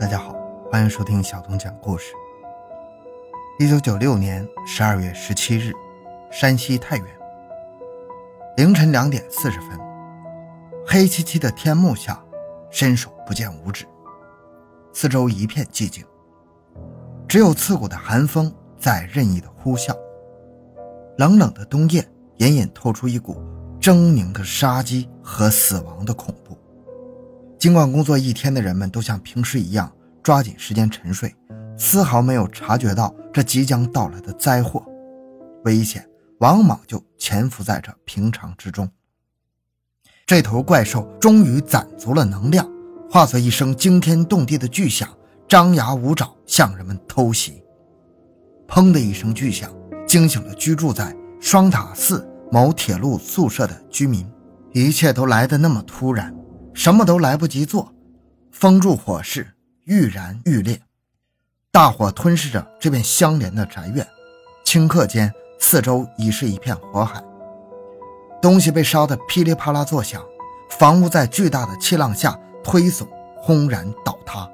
大家好，欢迎收听小东讲故事。一九九六年十二月十七日，山西太原凌晨两点四十分，黑漆漆的天幕下，伸手不见五指，四周一片寂静，只有刺骨的寒风在任意的呼啸。冷冷的冬夜，隐隐透出一股狰狞的杀机和死亡的恐怖。尽管工作一天的人们都像平时一样抓紧时间沉睡，丝毫没有察觉到这即将到来的灾祸，危险往往就潜伏在这平常之中。这头怪兽终于攒足了能量，化作一声惊天动地的巨响，张牙舞爪向人们偷袭。砰的一声巨响，惊醒了居住在双塔寺某铁路宿舍的居民，一切都来得那么突然。什么都来不及做，风助火势，愈燃愈烈，大火吞噬着这片相连的宅院。顷刻间，四周已是一片火海，东西被烧得噼里啪啦作响，房屋在巨大的气浪下推耸，轰然倒塌，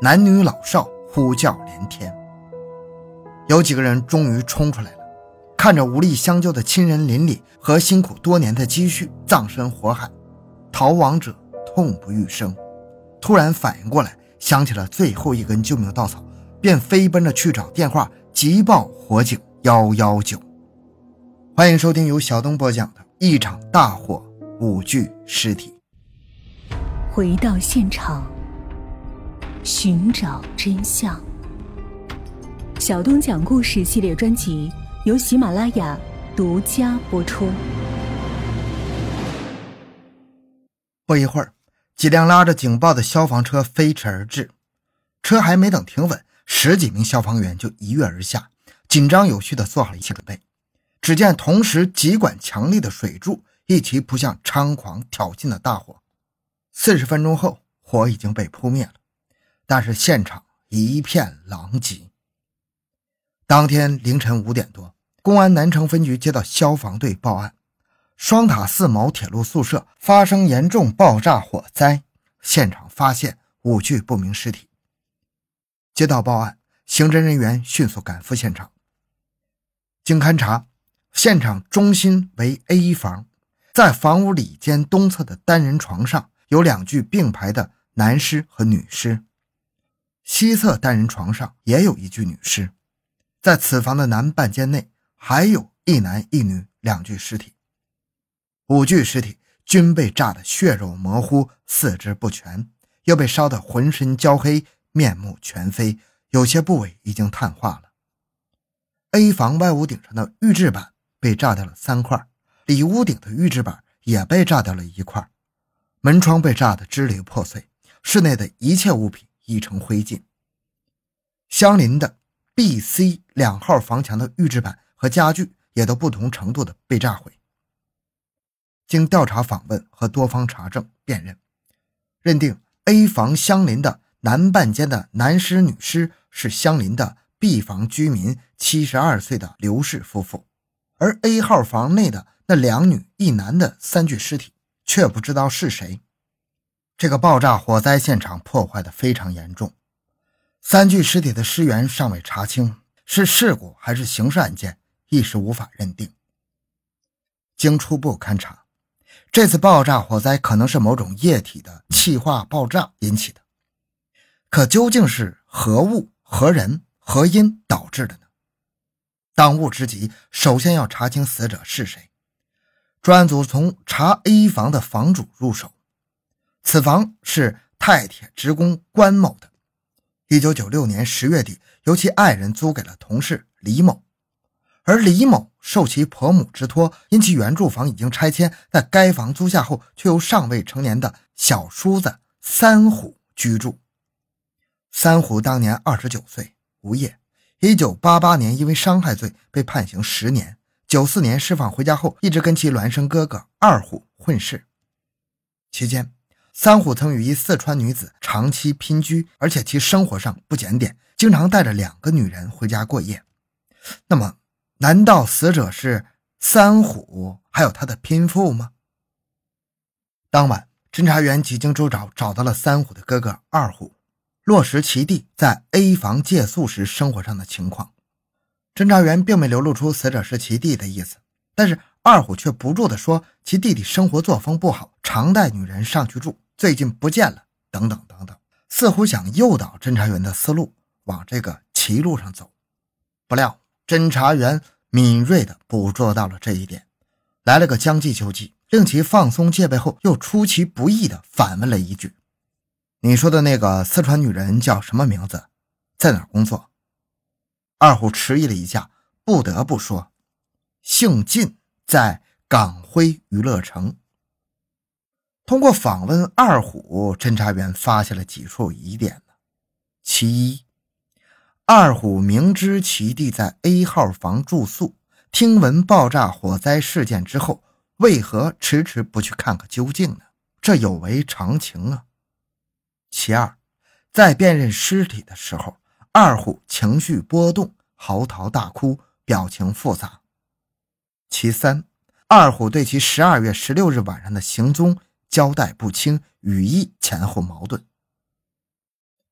男女老少呼叫连天。有几个人终于冲出来了，看着无力相救的亲人邻里和辛苦多年的积蓄葬身火海，逃亡者。痛不欲生，突然反应过来，想起了最后一根救命稻草，便飞奔着去找电话，急报火警幺幺九。欢迎收听由小东播讲的《一场大火，五具尸体》。回到现场，寻找真相。小东讲故事系列专辑由喜马拉雅独家播出。不一会儿。几辆拉着警报的消防车飞驰而至，车还没等停稳，十几名消防员就一跃而下，紧张有序地做好了一切准备。只见同时几管强力的水柱一齐扑向猖狂挑衅的大火。四十分钟后，火已经被扑灭了，但是现场一片狼藉。当天凌晨五点多，公安南城分局接到消防队报案。双塔寺某铁路宿舍发生严重爆炸火灾，现场发现五具不明尸体。接到报案，刑侦人员迅速赶赴现场。经勘查，现场中心为 A 房，在房屋里间东侧的单人床上有两具并排的男尸和女尸，西侧单人床上也有一具女尸，在此房的南半间内还有一男一女两具尸体。五具尸体均被炸得血肉模糊、四肢不全，又被烧得浑身焦黑、面目全非，有些部位已经碳化了。A 房外屋顶上的预制板被炸掉了三块，里屋顶的预制板也被炸掉了一块，门窗被炸得支离破碎，室内的一切物品已成灰烬。相邻的 B、C 两号房墙的预制板和家具也都不同程度的被炸毁。经调查访问和多方查证辨认，认定 A 房相邻的南半间的男尸女尸是相邻的 B 房居民七十二岁的刘氏夫妇，而 A 号房内的那两女一男的三具尸体却不知道是谁。这个爆炸火灾现场破坏的非常严重，三具尸体的尸源尚未查清，是事故还是刑事案件一时无法认定。经初步勘查。这次爆炸火灾可能是某种液体的气化爆炸引起的，可究竟是何物、何人、何因导致的呢？当务之急，首先要查清死者是谁。专案组从查 A 房的房主入手，此房是太铁职工关某的，一九九六年十月底由其爱人租给了同事李某。而李某受其婆母之托，因其原住房已经拆迁，在该房租下后，却由尚未成年的小叔子三虎居住。三虎当年二十九岁，无业。一九八八年因为伤害罪被判刑十年，九四年释放回家后，一直跟其孪生哥哥二虎混世。期间，三虎曾与一四川女子长期姘居，而且其生活上不检点，经常带着两个女人回家过夜。那么？难道死者是三虎还有他的拼妇吗？当晚，侦查员几经周找，找到了三虎的哥哥二虎。落实其弟在 A 房借宿时生活上的情况。侦查员并没流露出死者是其弟的意思，但是二虎却不住地说其弟弟生活作风不好，常带女人上去住，最近不见了，等等等等，似乎想诱导侦查员的思路往这个歧路上走。不料侦查员敏锐地捕捉到了这一点，来了个将计就计，令其放松戒备后，又出其不意地反问了一句：“你说的那个四川女人叫什么名字？在哪工作？”二虎迟疑了一下，不得不说：“姓靳，在港辉娱乐城。”通过访问二虎，侦查员发现了几处疑点。其一，二虎明知其弟在 A 号房住宿，听闻爆炸火灾事件之后，为何迟迟不去看个究竟呢？这有违常情啊。其二，在辨认尸体的时候。二虎情绪波动，嚎啕大哭，表情复杂。其三，二虎对其十二月十六日晚上的行踪交代不清，语义前后矛盾。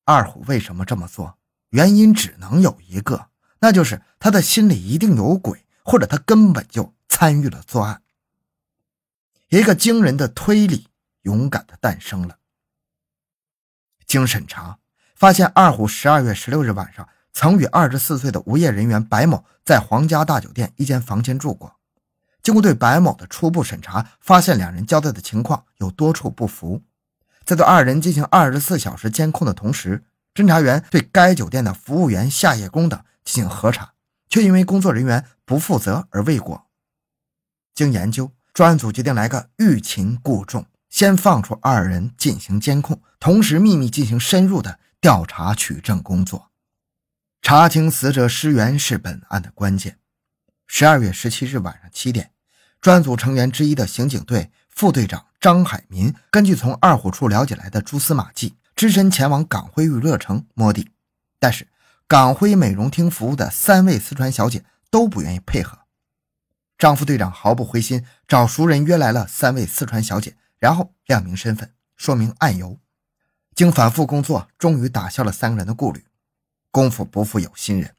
二虎为什么这么做？原因只能有一个，那就是他的心里一定有鬼，或者他根本就参与了作案。一个惊人的推理勇敢的诞生了。经审查。发现二虎十二月十六日晚上曾与二十四岁的无业人员白某在皇家大酒店一间房间住过。经过对白某的初步审查，发现两人交代的情况有多处不符。在对二人进行二十四小时监控的同时，侦查员对该酒店的服务员、夏夜工等进行核查，却因为工作人员不负责而未果。经研究，专案组决定来个欲擒故纵，先放出二人进行监控，同时秘密进行深入的。调查取证工作，查清死者尸源是本案的关键。十二月十七日晚上七点，专案组成员之一的刑警队副队长张海民，根据从二虎处了解来的蛛丝马迹，只身前往港辉娱乐城摸底。但是，港辉美容厅服务的三位四川小姐都不愿意配合。张副队长毫不灰心，找熟人约来了三位四川小姐，然后亮明身份，说明案由。经反复工作，终于打消了三个人的顾虑。功夫不负有心人，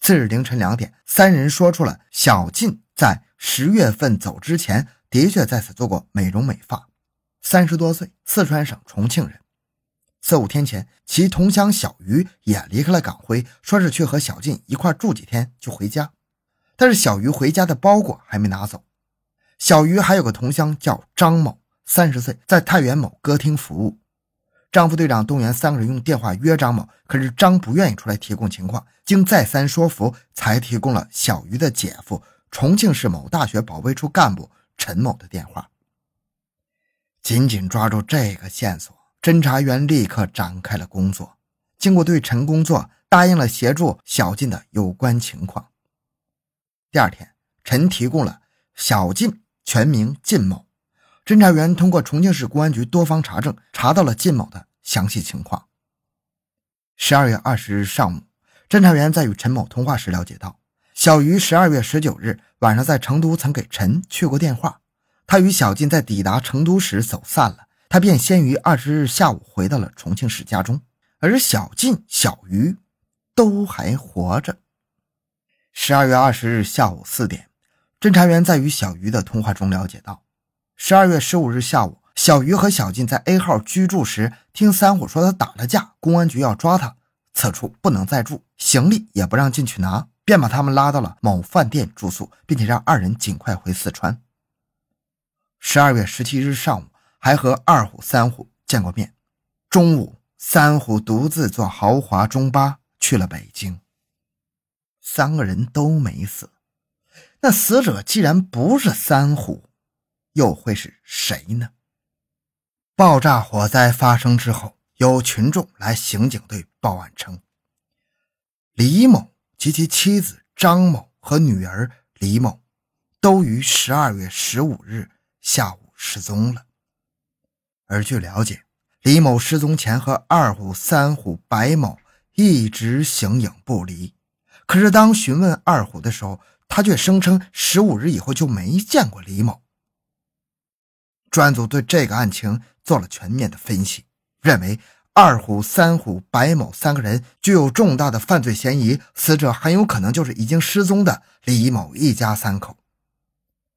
次日凌晨两点，三人说出了小静在十月份走之前的确在此做过美容美发，三十多岁，四川省重庆人。四五天前，其同乡小鱼也离开了港辉，说是去和小静一块住几天就回家。但是小鱼回家的包裹还没拿走。小鱼还有个同乡叫张某，三十岁，在太原某歌厅服务。张副队长动员三个人用电话约张某，可是张不愿意出来提供情况。经再三说服，才提供了小鱼的姐夫重庆市某大学保卫处干部陈某的电话。紧紧抓住这个线索，侦查员立刻展开了工作。经过对陈工作，答应了协助小静的有关情况。第二天，陈提供了小静全名靳某。侦查员通过重庆市公安局多方查证，查到了靳某的详细情况。十二月二十日上午，侦查员在与陈某通话时了解到，小于十二月十九日晚上在成都曾给陈去过电话。他与小静在抵达成都时走散了，他便先于二十日下午回到了重庆市家中，而小晋、小鱼都还活着。十二月二十日下午四点，侦查员在与小鱼的通话中了解到。十二月十五日下午，小鱼和小晋在 A 号居住时，听三虎说他打了架，公安局要抓他，此处不能再住，行李也不让进去拿，便把他们拉到了某饭店住宿，并且让二人尽快回四川。十二月十七日上午，还和二虎、三虎见过面。中午，三虎独自坐豪华中巴去了北京。三个人都没死，那死者既然不是三虎。又会是谁呢？爆炸火灾发生之后，有群众来刑警队报案称，李某及其妻子张某和女儿李某都于十二月十五日下午失踪了。而据了解，李某失踪前和二虎、三虎、白某一直形影不离。可是当询问二虎的时候，他却声称十五日以后就没见过李某。专案组对这个案情做了全面的分析，认为二虎、三虎、白某三个人具有重大的犯罪嫌疑，死者很有可能就是已经失踪的李某一家三口。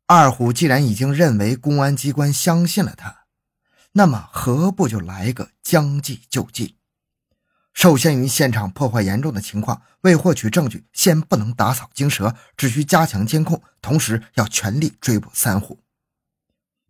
二虎既然已经认为公安机关相信了他，那么何不就来个将计就计？受限于现场破坏严重的情况，为获取证据，先不能打草惊蛇，只需加强监控，同时要全力追捕三虎。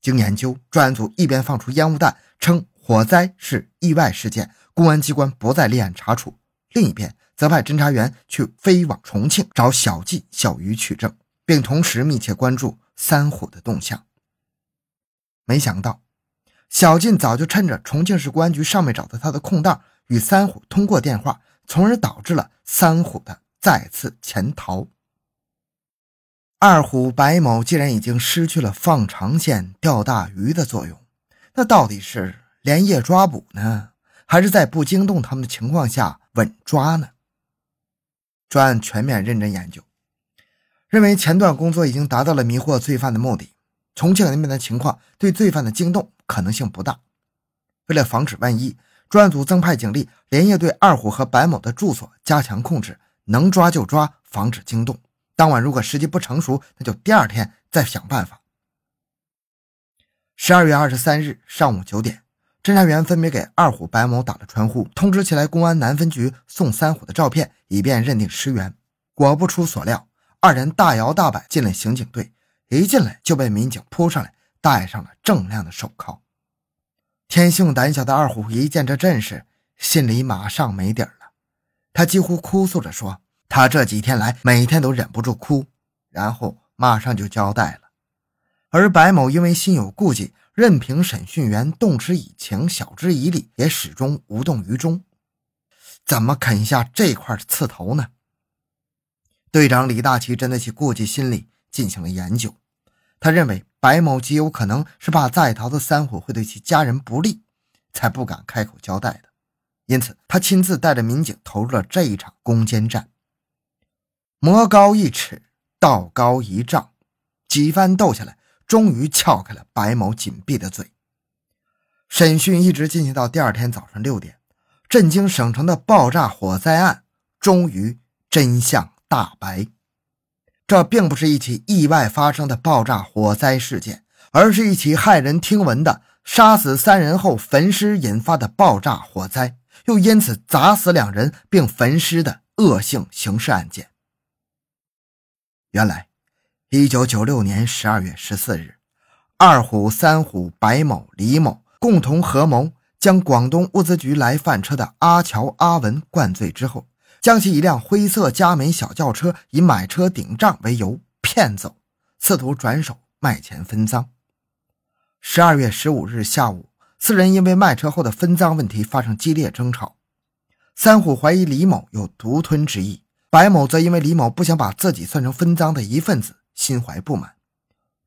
经研究，专案组一边放出烟雾弹，称。火灾是意外事件，公安机关不再立案查处。另一边则派侦查员去飞往重庆找小季、小鱼取证，并同时密切关注三虎的动向。没想到，小晋早就趁着重庆市公安局尚没找到他的空档，与三虎通过电话，从而导致了三虎的再次潜逃。二虎白某既然已经失去了放长线钓大鱼的作用，那到底是？连夜抓捕呢，还是在不惊动他们的情况下稳抓呢？专案全面认真研究，认为前段工作已经达到了迷惑罪犯的目的。重庆那边的情况对罪犯的惊动可能性不大。为了防止万一，专案组增派警力，连夜对二虎和白某的住所加强控制，能抓就抓，防止惊动。当晚如果时机不成熟，那就第二天再想办法。十二月二十三日上午九点。侦查员分别给二虎、白某打了传呼，通知起来公安南分局送三虎的照片，以便认定尸源。果不出所料，二人大摇大摆进了刑警队，一进来就被民警扑上来，戴上了锃亮的手铐。天性胆小的二虎一见这阵势，心里马上没底儿了。他几乎哭诉着说：“他这几天来每天都忍不住哭，然后马上就交代了。”而白某因为心有顾忌。任凭审讯员动之以情，晓之以理，也始终无动于衷。怎么啃下这块刺头呢？队长李大奇针对其顾忌心理进行了研究。他认为白某极有可能是怕在逃的三虎会对其家人不利，才不敢开口交代的。因此，他亲自带着民警投入了这一场攻坚战。魔高一尺，道高一丈，几番斗下来。终于撬开了白某紧闭的嘴。审讯一直进行到第二天早上六点，震惊省城的爆炸火灾案终于真相大白。这并不是一起意外发生的爆炸火灾事件，而是一起骇人听闻的杀死三人后焚尸引发的爆炸火灾，又因此砸死两人并焚尸的恶性刑事案件。原来。一九九六年十二月十四日，二虎、三虎、白某、李某共同合谋，将广东物资局来犯车的阿乔、阿文灌醉之后，将其一辆灰色佳美小轿车以买车顶账为由骗走，试图转手卖钱分赃。十二月十五日下午，四人因为卖车后的分赃问题发生激烈争吵，三虎怀疑李某有独吞之意，白某则因为李某不想把自己算成分赃的一份子。心怀不满，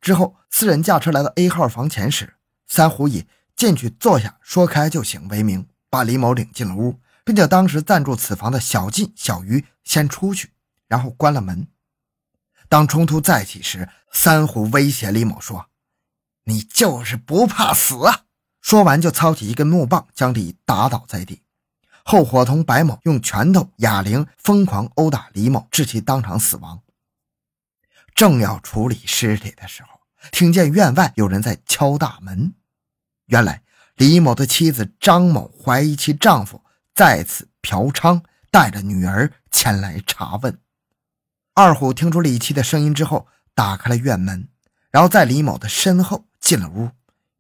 之后四人驾车来到 A 号房前时，三虎以进去坐下说开就行为名，把李某领进了屋，并且当时暂住此房的小进、小鱼先出去，然后关了门。当冲突再起时，三虎威胁李某说：“你就是不怕死啊！”说完就操起一根木棒将李打倒在地，后伙同白某用拳头、哑铃疯狂殴打李某，致其当场死亡。正要处理尸体的时候，听见院外有人在敲大门。原来李某的妻子张某怀疑其丈夫再次嫖娼，带着女儿前来查问。二虎听出李七的声音之后，打开了院门，然后在李某的身后进了屋。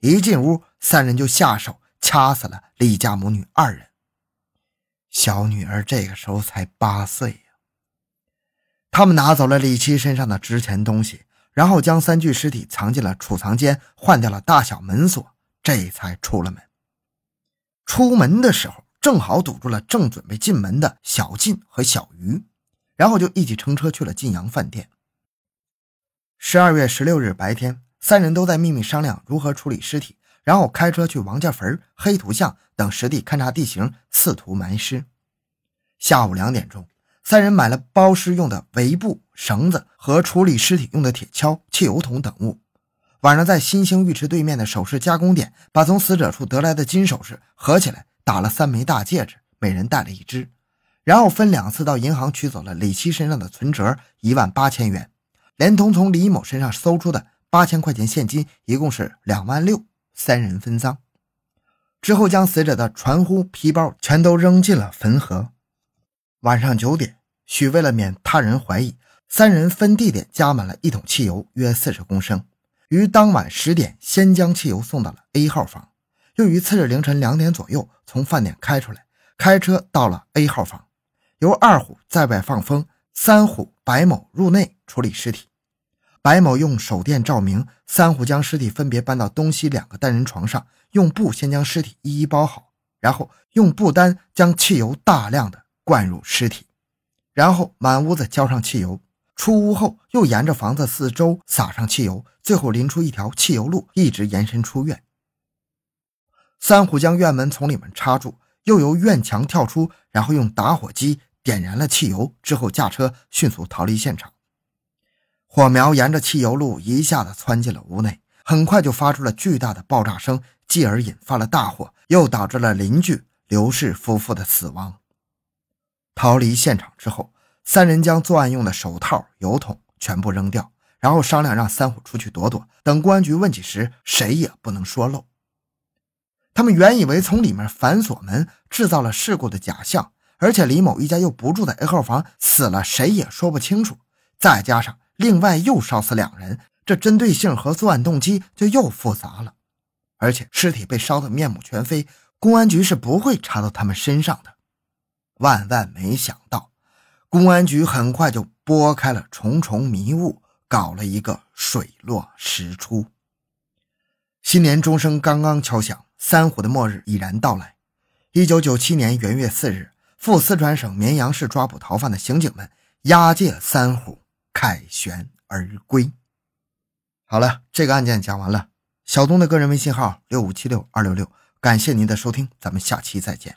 一进屋，三人就下手掐死了李家母女二人。小女儿这个时候才八岁。他们拿走了李七身上的值钱东西，然后将三具尸体藏进了储藏间，换掉了大小门锁，这才出了门。出门的时候正好堵住了正准备进门的小晋和小鱼，然后就一起乘车去了晋阳饭店。十二月十六日白天，三人都在秘密商量如何处理尸体，然后开车去王家坟、黑土巷等实地勘察地形，试图埋尸。下午两点钟。三人买了包尸用的围布、绳子和处理尸体用的铁锹、汽油桶等物。晚上在新兴浴池对面的首饰加工点，把从死者处得来的金首饰合起来打了三枚大戒指，每人戴了一只，然后分两次到银行取走了李七身上的存折一万八千元，连同从李某身上搜出的八千块钱现金，一共是两万六，三人分赃。之后将死者的传呼、皮包全都扔进了汾河。晚上九点，许为了免他人怀疑，三人分地点加满了一桶汽油，约四十公升，于当晚十点先将汽油送到了 A 号房。又于次日凌晨两点左右从饭店开出来，开车到了 A 号房，由二虎在外放风，三虎白某入内处理尸体。白某用手电照明，三虎将尸体分别搬到东西两个单人床上，用布先将尸体一一包好，然后用布单将汽油大量的灌入尸体，然后满屋子浇上汽油。出屋后又沿着房子四周撒上汽油，最后淋出一条汽油路，一直延伸出院。三虎将院门从里面插住，又由院墙跳出，然后用打火机点燃了汽油，之后驾车迅速逃离现场。火苗沿着汽油路一下子窜进了屋内，很快就发出了巨大的爆炸声，继而引发了大火，又导致了邻居刘氏夫妇的死亡。逃离现场之后，三人将作案用的手套、油桶全部扔掉，然后商量让三虎出去躲躲，等公安局问起时，谁也不能说漏。他们原以为从里面反锁门，制造了事故的假象，而且李某一家又不住在 A 号房，死了谁也说不清楚。再加上另外又烧死两人，这针对性和作案动机就又复杂了。而且尸体被烧得面目全非，公安局是不会查到他们身上的。万万没想到，公安局很快就拨开了重重迷雾，搞了一个水落石出。新年钟声刚刚敲响。三虎的末日已然到来。一九九七年元月四日，赴四川省绵阳市抓捕逃犯的刑警们押解三虎凯旋而归。好了，这个案件讲完了。小东的个人微信号六五七六二六六，感谢您的收听，咱们下期再见。